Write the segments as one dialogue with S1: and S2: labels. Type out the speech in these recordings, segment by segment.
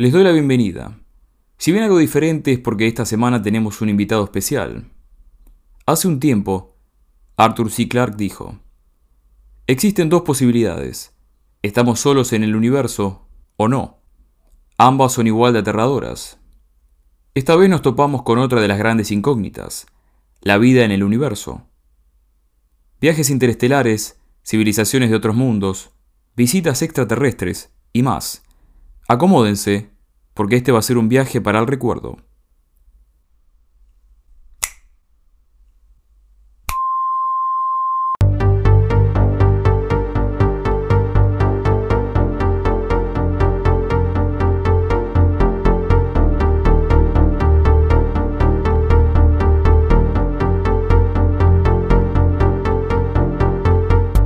S1: Les doy la bienvenida. Si bien algo diferente es porque esta semana tenemos un invitado especial. Hace un tiempo, Arthur C. Clarke dijo, Existen dos posibilidades. Estamos solos en el universo o no. Ambas son igual de aterradoras. Esta vez nos topamos con otra de las grandes incógnitas, la vida en el universo. Viajes interestelares, civilizaciones de otros mundos, visitas extraterrestres y más. Acomódense, porque este va a ser un viaje para el recuerdo.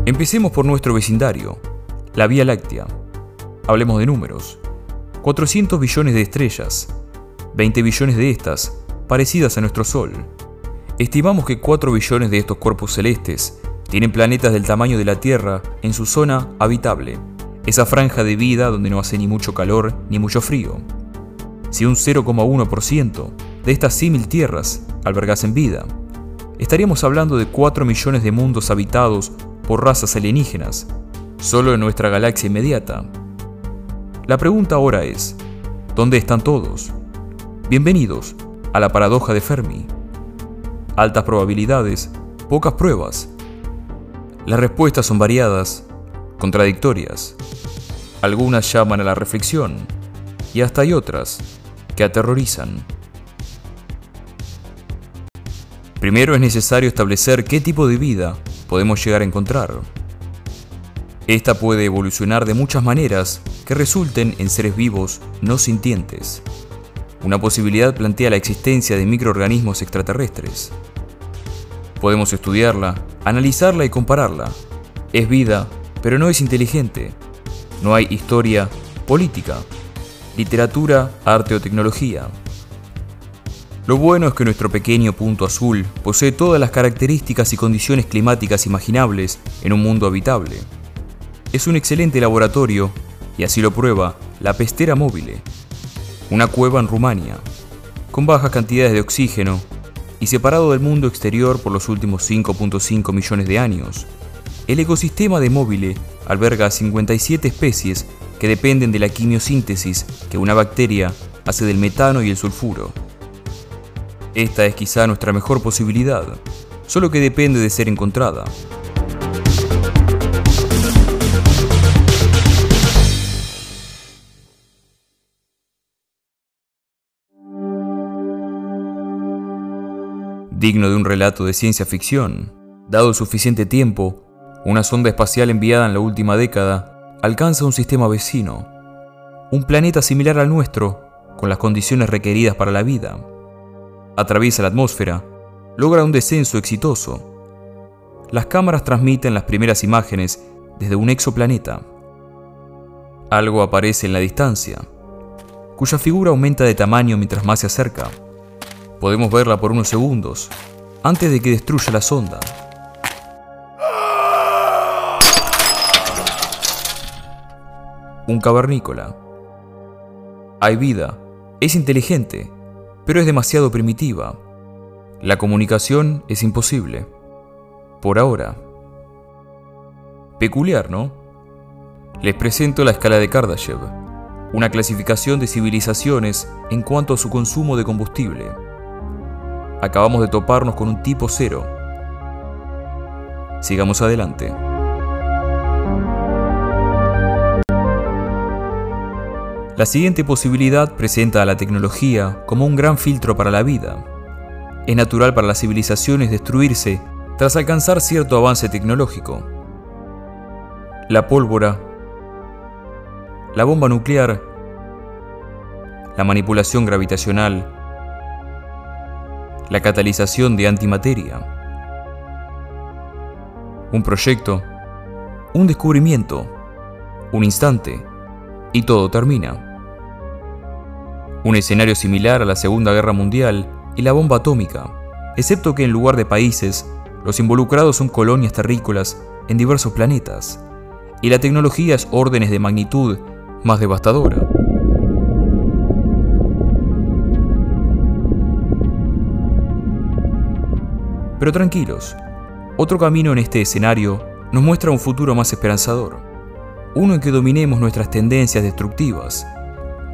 S1: Empecemos por nuestro vecindario, la Vía Láctea. Hablemos de números. 400 billones de estrellas, 20 billones de estas parecidas a nuestro Sol. Estimamos que 4 billones de estos cuerpos celestes tienen planetas del tamaño de la Tierra en su zona habitable, esa franja de vida donde no hace ni mucho calor ni mucho frío. Si un 0,1% de estas símil tierras albergasen vida, estaríamos hablando de 4 millones de mundos habitados por razas alienígenas, solo en nuestra galaxia inmediata. La pregunta ahora es, ¿dónde están todos? Bienvenidos a la paradoja de Fermi. Altas probabilidades, pocas pruebas. Las respuestas son variadas, contradictorias. Algunas llaman a la reflexión y hasta hay otras que aterrorizan. Primero es necesario establecer qué tipo de vida podemos llegar a encontrar. Esta puede evolucionar de muchas maneras que resulten en seres vivos no sintientes. Una posibilidad plantea la existencia de microorganismos extraterrestres. Podemos estudiarla, analizarla y compararla. Es vida, pero no es inteligente. No hay historia, política, literatura, arte o tecnología. Lo bueno es que nuestro pequeño punto azul posee todas las características y condiciones climáticas imaginables en un mundo habitable. Es un excelente laboratorio, y así lo prueba la Pestera Móvil, una cueva en Rumania, con bajas cantidades de oxígeno y separado del mundo exterior por los últimos 5.5 millones de años. El ecosistema de Móvil alberga 57 especies que dependen de la quimiosíntesis que una bacteria hace del metano y el sulfuro. Esta es quizá nuestra mejor posibilidad, solo que depende de ser encontrada. Digno de un relato de ciencia ficción, dado suficiente tiempo, una sonda espacial enviada en la última década alcanza un sistema vecino, un planeta similar al nuestro, con las condiciones requeridas para la vida atraviesa la atmósfera, logra un descenso exitoso. Las cámaras transmiten las primeras imágenes desde un exoplaneta. Algo aparece en la distancia, cuya figura aumenta de tamaño mientras más se acerca. Podemos verla por unos segundos, antes de que destruya la sonda. Un cavernícola. Hay vida, es inteligente, pero es demasiado primitiva. La comunicación es imposible. Por ahora. Peculiar, ¿no? Les presento la escala de Kardashev, una clasificación de civilizaciones en cuanto a su consumo de combustible. Acabamos de toparnos con un tipo cero. Sigamos adelante. La siguiente posibilidad presenta a la tecnología como un gran filtro para la vida. Es natural para las civilizaciones destruirse tras alcanzar cierto avance tecnológico. La pólvora, la bomba nuclear, la manipulación gravitacional, la catalización de antimateria. Un proyecto, un descubrimiento, un instante y todo termina. Un escenario similar a la Segunda Guerra Mundial y la bomba atómica, excepto que en lugar de países, los involucrados son colonias terrícolas en diversos planetas, y la tecnología es órdenes de magnitud más devastadora. Pero tranquilos, otro camino en este escenario nos muestra un futuro más esperanzador, uno en que dominemos nuestras tendencias destructivas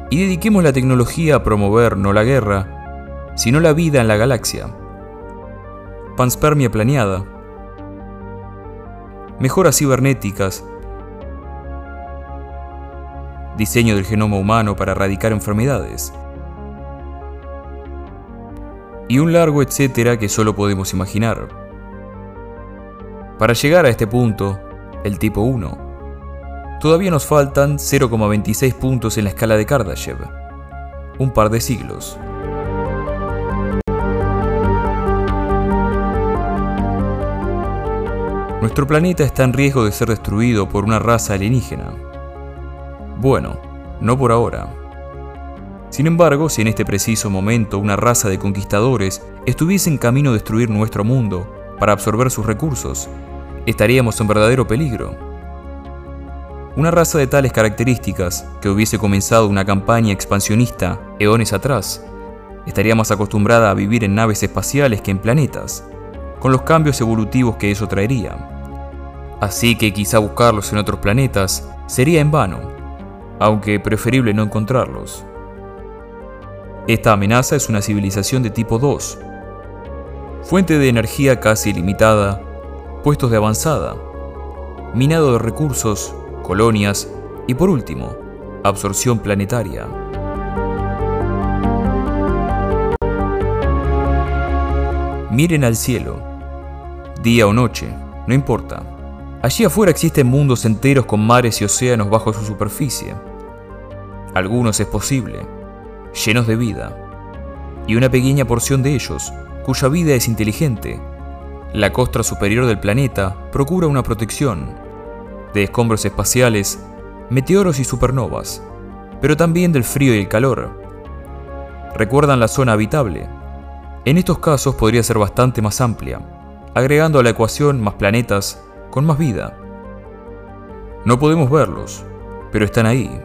S1: y dediquemos la tecnología a promover no la guerra, sino la vida en la galaxia. Panspermia planeada, mejoras cibernéticas, diseño del genoma humano para erradicar enfermedades, y un largo etcétera que solo podemos imaginar. Para llegar a este punto, el tipo 1, todavía nos faltan 0,26 puntos en la escala de Kardashev, un par de siglos. Nuestro planeta está en riesgo de ser destruido por una raza alienígena. Bueno, no por ahora. Sin embargo, si en este preciso momento una raza de conquistadores estuviese en camino a destruir nuestro mundo para absorber sus recursos, estaríamos en verdadero peligro. Una raza de tales características, que hubiese comenzado una campaña expansionista eones atrás, estaría más acostumbrada a vivir en naves espaciales que en planetas, con los cambios evolutivos que eso traería. Así que quizá buscarlos en otros planetas sería en vano, aunque preferible no encontrarlos. Esta amenaza es una civilización de tipo 2, fuente de energía casi ilimitada, puestos de avanzada, minado de recursos, colonias y por último, absorción planetaria. Miren al cielo día o noche, no importa. Allí afuera existen mundos enteros con mares y océanos bajo su superficie. Algunos es posible, llenos de vida, y una pequeña porción de ellos, cuya vida es inteligente. La costra superior del planeta procura una protección de escombros espaciales, meteoros y supernovas, pero también del frío y el calor. Recuerdan la zona habitable. En estos casos podría ser bastante más amplia agregando a la ecuación más planetas con más vida. No podemos verlos, pero están ahí.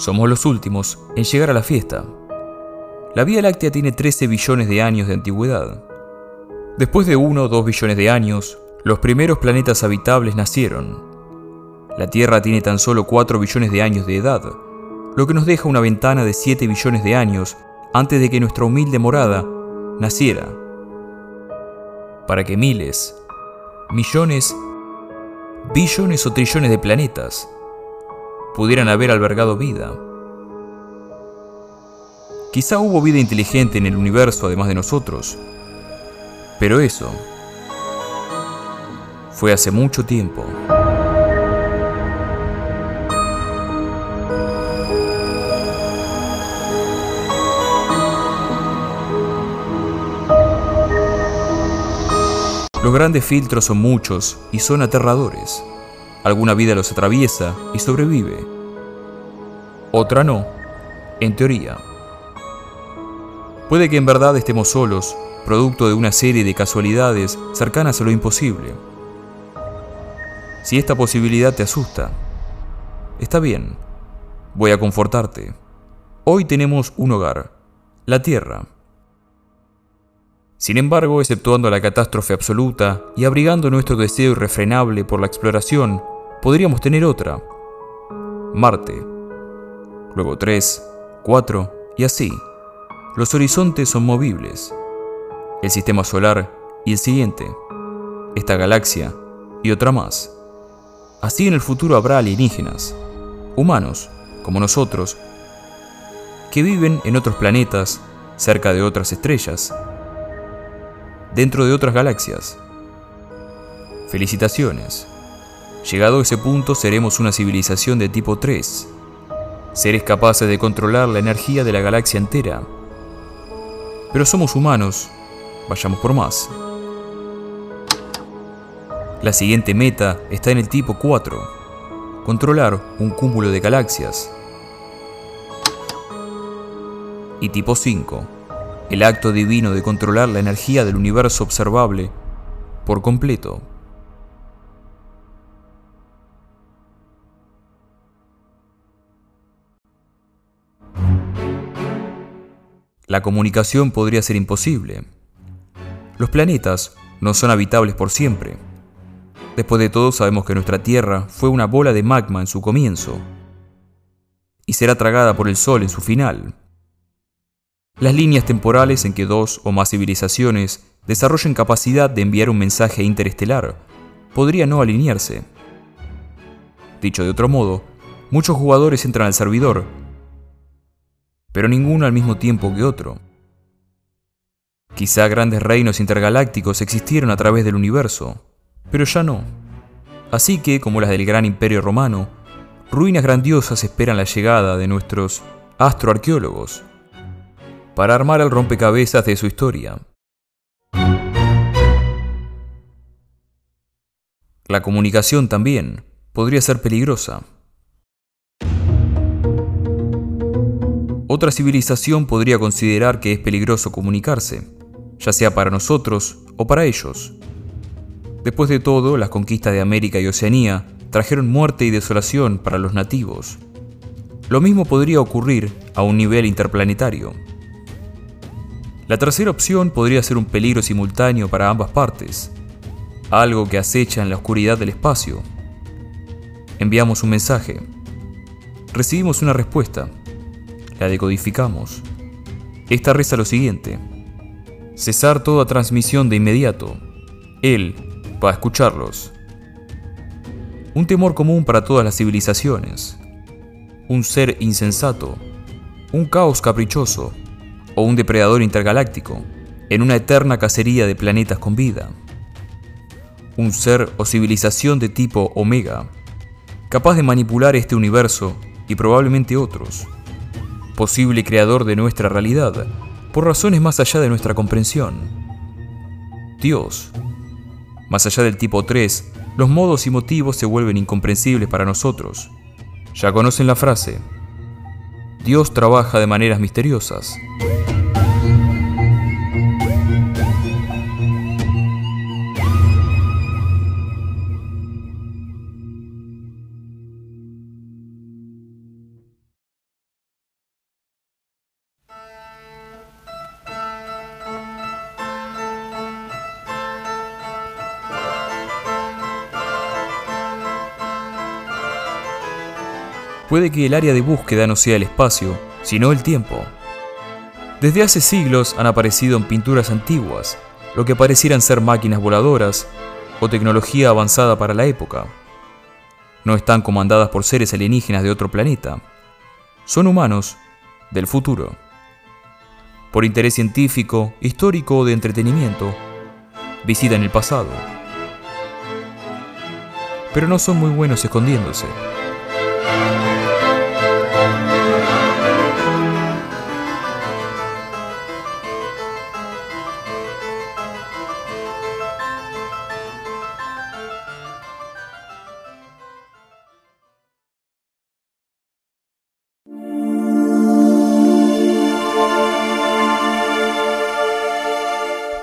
S1: Somos los últimos en llegar a la fiesta. La Vía Láctea tiene 13 billones de años de antigüedad. Después de uno o dos billones de años, los primeros planetas habitables nacieron. La Tierra tiene tan solo 4 billones de años de edad, lo que nos deja una ventana de 7 billones de años antes de que nuestra humilde morada naciera. Para que miles, millones, billones o trillones de planetas pudieran haber albergado vida. Quizá hubo vida inteligente en el universo además de nosotros, pero eso fue hace mucho tiempo. Los grandes filtros son muchos y son aterradores. Alguna vida los atraviesa y sobrevive. Otra no, en teoría. Puede que en verdad estemos solos producto de una serie de casualidades cercanas a lo imposible. Si esta posibilidad te asusta, está bien, voy a confortarte. Hoy tenemos un hogar, la Tierra. Sin embargo, exceptuando la catástrofe absoluta y abrigando nuestro deseo irrefrenable por la exploración, podríamos tener otra. Marte. Luego tres, cuatro y así. Los horizontes son movibles el sistema solar y el siguiente, esta galaxia y otra más. Así en el futuro habrá alienígenas, humanos, como nosotros, que viven en otros planetas, cerca de otras estrellas, dentro de otras galaxias. Felicitaciones. Llegado a ese punto seremos una civilización de tipo 3, seres capaces de controlar la energía de la galaxia entera. Pero somos humanos Vayamos por más. La siguiente meta está en el tipo 4. Controlar un cúmulo de galaxias. Y tipo 5. El acto divino de controlar la energía del universo observable por completo. La comunicación podría ser imposible. Los planetas no son habitables por siempre. Después de todo sabemos que nuestra Tierra fue una bola de magma en su comienzo y será tragada por el Sol en su final. Las líneas temporales en que dos o más civilizaciones desarrollen capacidad de enviar un mensaje interestelar podría no alinearse. Dicho de otro modo, muchos jugadores entran al servidor pero ninguno al mismo tiempo que otro. Quizá grandes reinos intergalácticos existieron a través del universo, pero ya no. Así que, como las del gran imperio romano, ruinas grandiosas esperan la llegada de nuestros astroarqueólogos para armar el rompecabezas de su historia. La comunicación también podría ser peligrosa. Otra civilización podría considerar que es peligroso comunicarse, ya sea para nosotros o para ellos. Después de todo, las conquistas de América y Oceanía trajeron muerte y desolación para los nativos. Lo mismo podría ocurrir a un nivel interplanetario. La tercera opción podría ser un peligro simultáneo para ambas partes, algo que acecha en la oscuridad del espacio. Enviamos un mensaje. Recibimos una respuesta la decodificamos. Esta reza lo siguiente. Cesar toda transmisión de inmediato. Él va a escucharlos. Un temor común para todas las civilizaciones. Un ser insensato. Un caos caprichoso. O un depredador intergaláctico. En una eterna cacería de planetas con vida. Un ser o civilización de tipo Omega. Capaz de manipular este universo y probablemente otros posible creador de nuestra realidad, por razones más allá de nuestra comprensión. Dios. Más allá del tipo 3, los modos y motivos se vuelven incomprensibles para nosotros. Ya conocen la frase. Dios trabaja de maneras misteriosas. Puede que el área de búsqueda no sea el espacio, sino el tiempo. Desde hace siglos han aparecido en pinturas antiguas lo que parecieran ser máquinas voladoras o tecnología avanzada para la época. No están comandadas por seres alienígenas de otro planeta. Son humanos del futuro. Por interés científico, histórico o de entretenimiento, visitan el pasado. Pero no son muy buenos escondiéndose.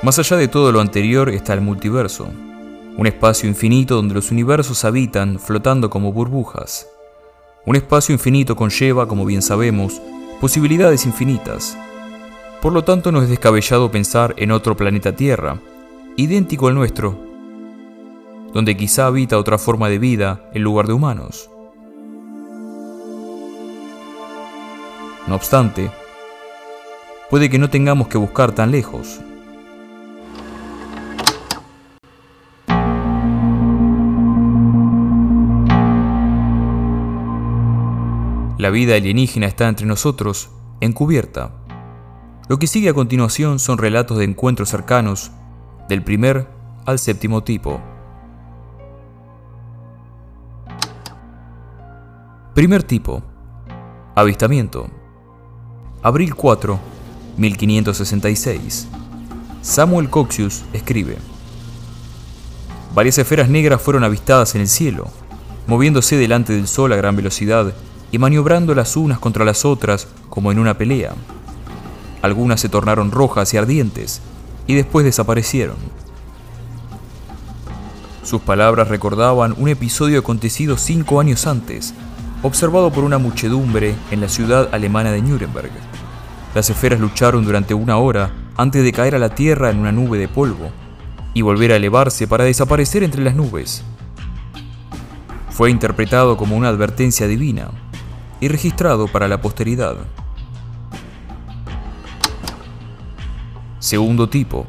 S1: Más allá de todo lo anterior está el multiverso, un espacio infinito donde los universos habitan flotando como burbujas. Un espacio infinito conlleva, como bien sabemos, posibilidades infinitas. Por lo tanto, no es descabellado pensar en otro planeta Tierra, idéntico al nuestro, donde quizá habita otra forma de vida en lugar de humanos. No obstante, puede que no tengamos que buscar tan lejos. La vida alienígena está entre nosotros, encubierta. Lo que sigue a continuación son relatos de encuentros cercanos, del primer al séptimo tipo. Primer tipo. Avistamiento. Abril 4, 1566. Samuel Coxius escribe. Varias esferas negras fueron avistadas en el cielo, moviéndose delante del sol a gran velocidad y maniobrando las unas contra las otras como en una pelea. Algunas se tornaron rojas y ardientes y después desaparecieron. Sus palabras recordaban un episodio acontecido cinco años antes, observado por una muchedumbre en la ciudad alemana de Nuremberg. Las esferas lucharon durante una hora antes de caer a la tierra en una nube de polvo y volver a elevarse para desaparecer entre las nubes. Fue interpretado como una advertencia divina y registrado para la posteridad. Segundo tipo,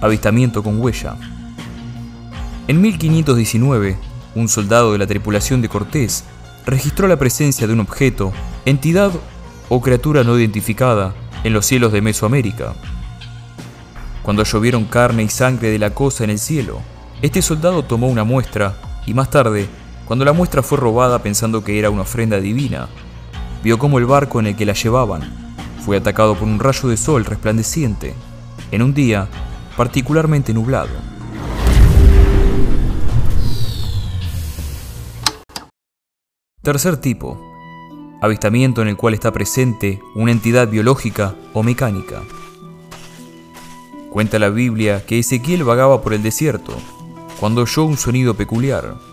S1: avistamiento con huella. En 1519, un soldado de la tripulación de Cortés registró la presencia de un objeto, entidad o criatura no identificada en los cielos de Mesoamérica. Cuando llovieron carne y sangre de la cosa en el cielo, este soldado tomó una muestra y más tarde, cuando la muestra fue robada pensando que era una ofrenda divina, vio cómo el barco en el que la llevaban fue atacado por un rayo de sol resplandeciente en un día particularmente nublado. Tercer tipo. Avistamiento en el cual está presente una entidad biológica o mecánica. Cuenta la Biblia que Ezequiel vagaba por el desierto cuando oyó un sonido peculiar.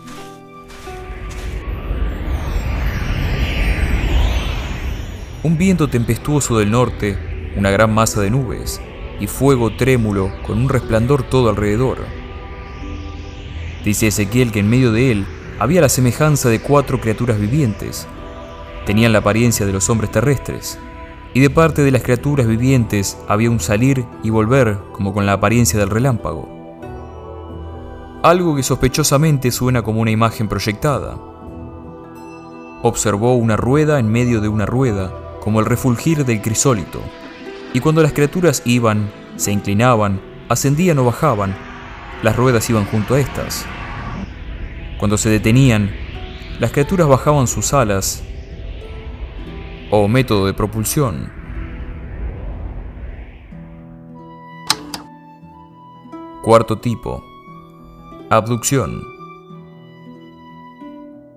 S1: Un viento tempestuoso del norte, una gran masa de nubes y fuego trémulo con un resplandor todo alrededor. Dice Ezequiel que en medio de él había la semejanza de cuatro criaturas vivientes. Tenían la apariencia de los hombres terrestres, y de parte de las criaturas vivientes había un salir y volver como con la apariencia del relámpago. Algo que sospechosamente suena como una imagen proyectada. Observó una rueda en medio de una rueda, como el refulgir del crisólito, y cuando las criaturas iban, se inclinaban, ascendían o bajaban, las ruedas iban junto a estas. Cuando se detenían, las criaturas bajaban sus alas o método de propulsión. Cuarto tipo. Abducción.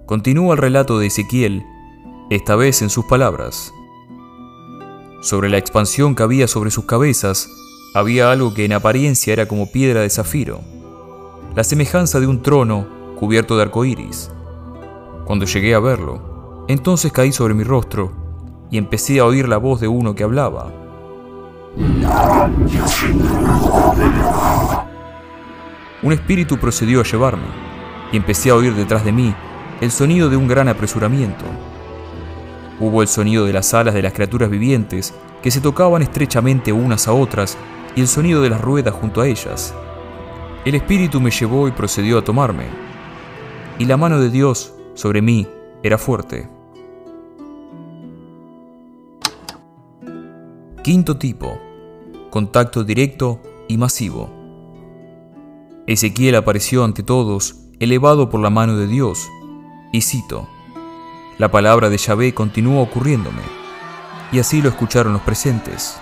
S1: Continúa el relato de Ezequiel, esta vez en sus palabras. Sobre la expansión que había sobre sus cabezas, había algo que en apariencia era como piedra de zafiro, la semejanza de un trono cubierto de arcoíris. Cuando llegué a verlo, entonces caí sobre mi rostro y empecé a oír la voz de uno que hablaba. Un espíritu procedió a llevarme y empecé a oír detrás de mí el sonido de un gran apresuramiento. Hubo el sonido de las alas de las criaturas vivientes que se tocaban estrechamente unas a otras y el sonido de las ruedas junto a ellas. El espíritu me llevó y procedió a tomarme y la mano de Dios sobre mí era fuerte. Quinto tipo. Contacto directo y masivo. Ezequiel apareció ante todos, elevado por la mano de Dios, y cito, La palabra de Yahvé continuó ocurriéndome, y así lo escucharon los presentes.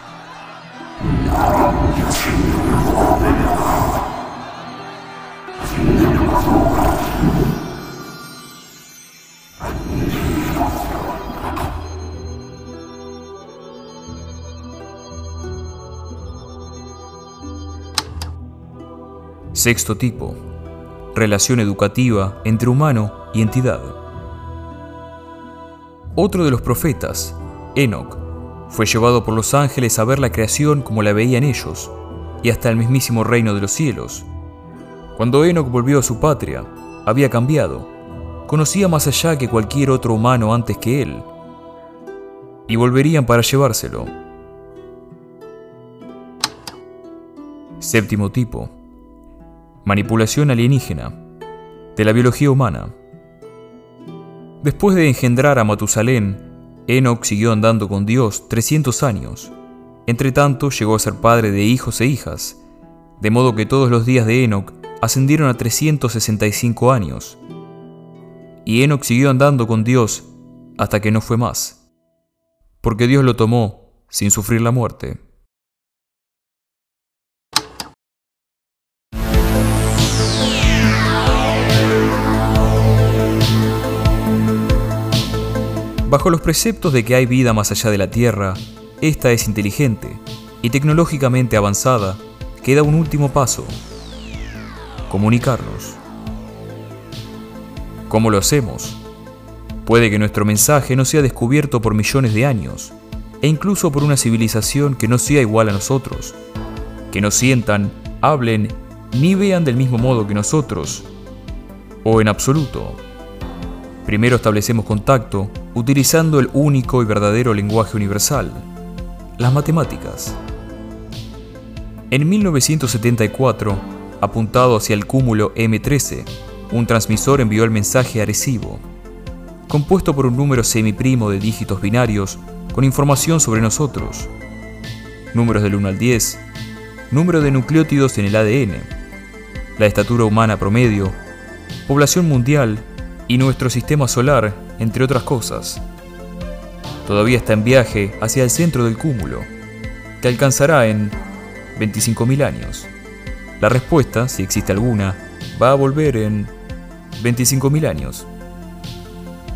S1: Sexto tipo. Relación educativa entre humano y entidad. Otro de los profetas, Enoch, fue llevado por los ángeles a ver la creación como la veían ellos, y hasta el mismísimo reino de los cielos. Cuando Enoch volvió a su patria, había cambiado, conocía más allá que cualquier otro humano antes que él, y volverían para llevárselo. Séptimo tipo manipulación alienígena, de la biología humana. Después de engendrar a Matusalén, Enoch siguió andando con Dios 300 años. Entre tanto, llegó a ser padre de hijos e hijas, de modo que todos los días de Enoch ascendieron a 365 años. Y Enoch siguió andando con Dios hasta que no fue más, porque Dios lo tomó sin sufrir la muerte. Bajo los preceptos de que hay vida más allá de la Tierra, esta es inteligente y tecnológicamente avanzada, queda un último paso, comunicarnos. ¿Cómo lo hacemos? Puede que nuestro mensaje no sea descubierto por millones de años, e incluso por una civilización que no sea igual a nosotros, que no sientan, hablen ni vean del mismo modo que nosotros, o en absoluto. Primero establecemos contacto utilizando el único y verdadero lenguaje universal, las matemáticas. En 1974, apuntado hacia el cúmulo M13, un transmisor envió el mensaje Arecibo, compuesto por un número semiprimo de dígitos binarios con información sobre nosotros, números del 1 al 10, número de nucleótidos en el ADN, la estatura humana promedio, población mundial y nuestro sistema solar, entre otras cosas. Todavía está en viaje hacia el centro del cúmulo, que alcanzará en 25.000 años. La respuesta, si existe alguna, va a volver en 25.000 años.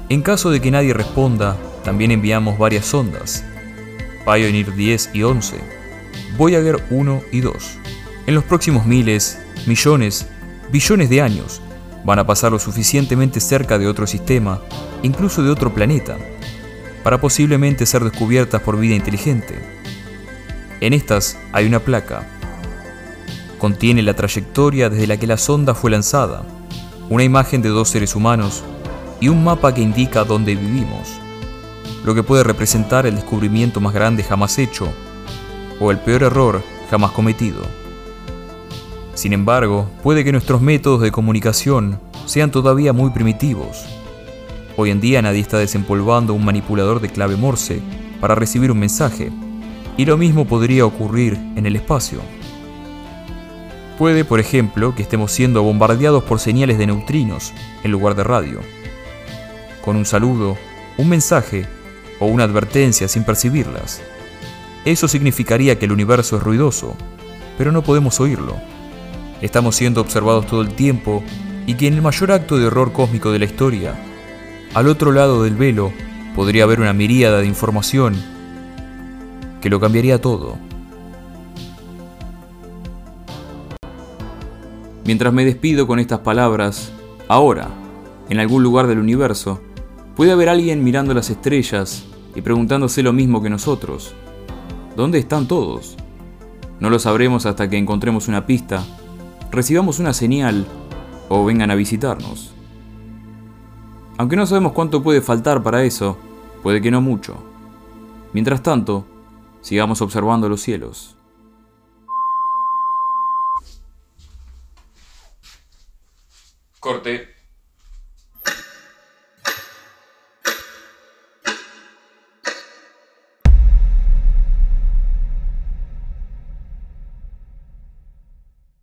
S1: En caso de que nadie responda, también enviamos varias sondas, Pioneer 10 y 11, Voyager 1 y 2. En los próximos miles, millones, billones de años, van a pasar lo suficientemente cerca de otro sistema, incluso de otro planeta, para posiblemente ser descubiertas por vida inteligente. En estas hay una placa. Contiene la trayectoria desde la que la sonda fue lanzada, una imagen de dos seres humanos y un mapa que indica dónde vivimos lo que puede representar el descubrimiento más grande jamás hecho o el peor error jamás cometido. Sin embargo, puede que nuestros métodos de comunicación sean todavía muy primitivos. Hoy en día nadie está desempolvando un manipulador de clave Morse para recibir un mensaje, y lo mismo podría ocurrir en el espacio. Puede, por ejemplo, que estemos siendo bombardeados por señales de neutrinos en lugar de radio. Con un saludo, un mensaje o una advertencia sin percibirlas. Eso significaría que el universo es ruidoso, pero no podemos oírlo. Estamos siendo observados todo el tiempo y que en el mayor acto de horror cósmico de la historia, al otro lado del velo, podría haber una miríada de información que lo cambiaría todo. Mientras me despido con estas palabras, ahora, en algún lugar del universo, Puede haber alguien mirando las estrellas y preguntándose lo mismo que nosotros. ¿Dónde están todos? No lo sabremos hasta que encontremos una pista, recibamos una señal o vengan a visitarnos. Aunque no sabemos cuánto puede faltar para eso, puede que no mucho. Mientras tanto, sigamos observando los cielos.
S2: Corte.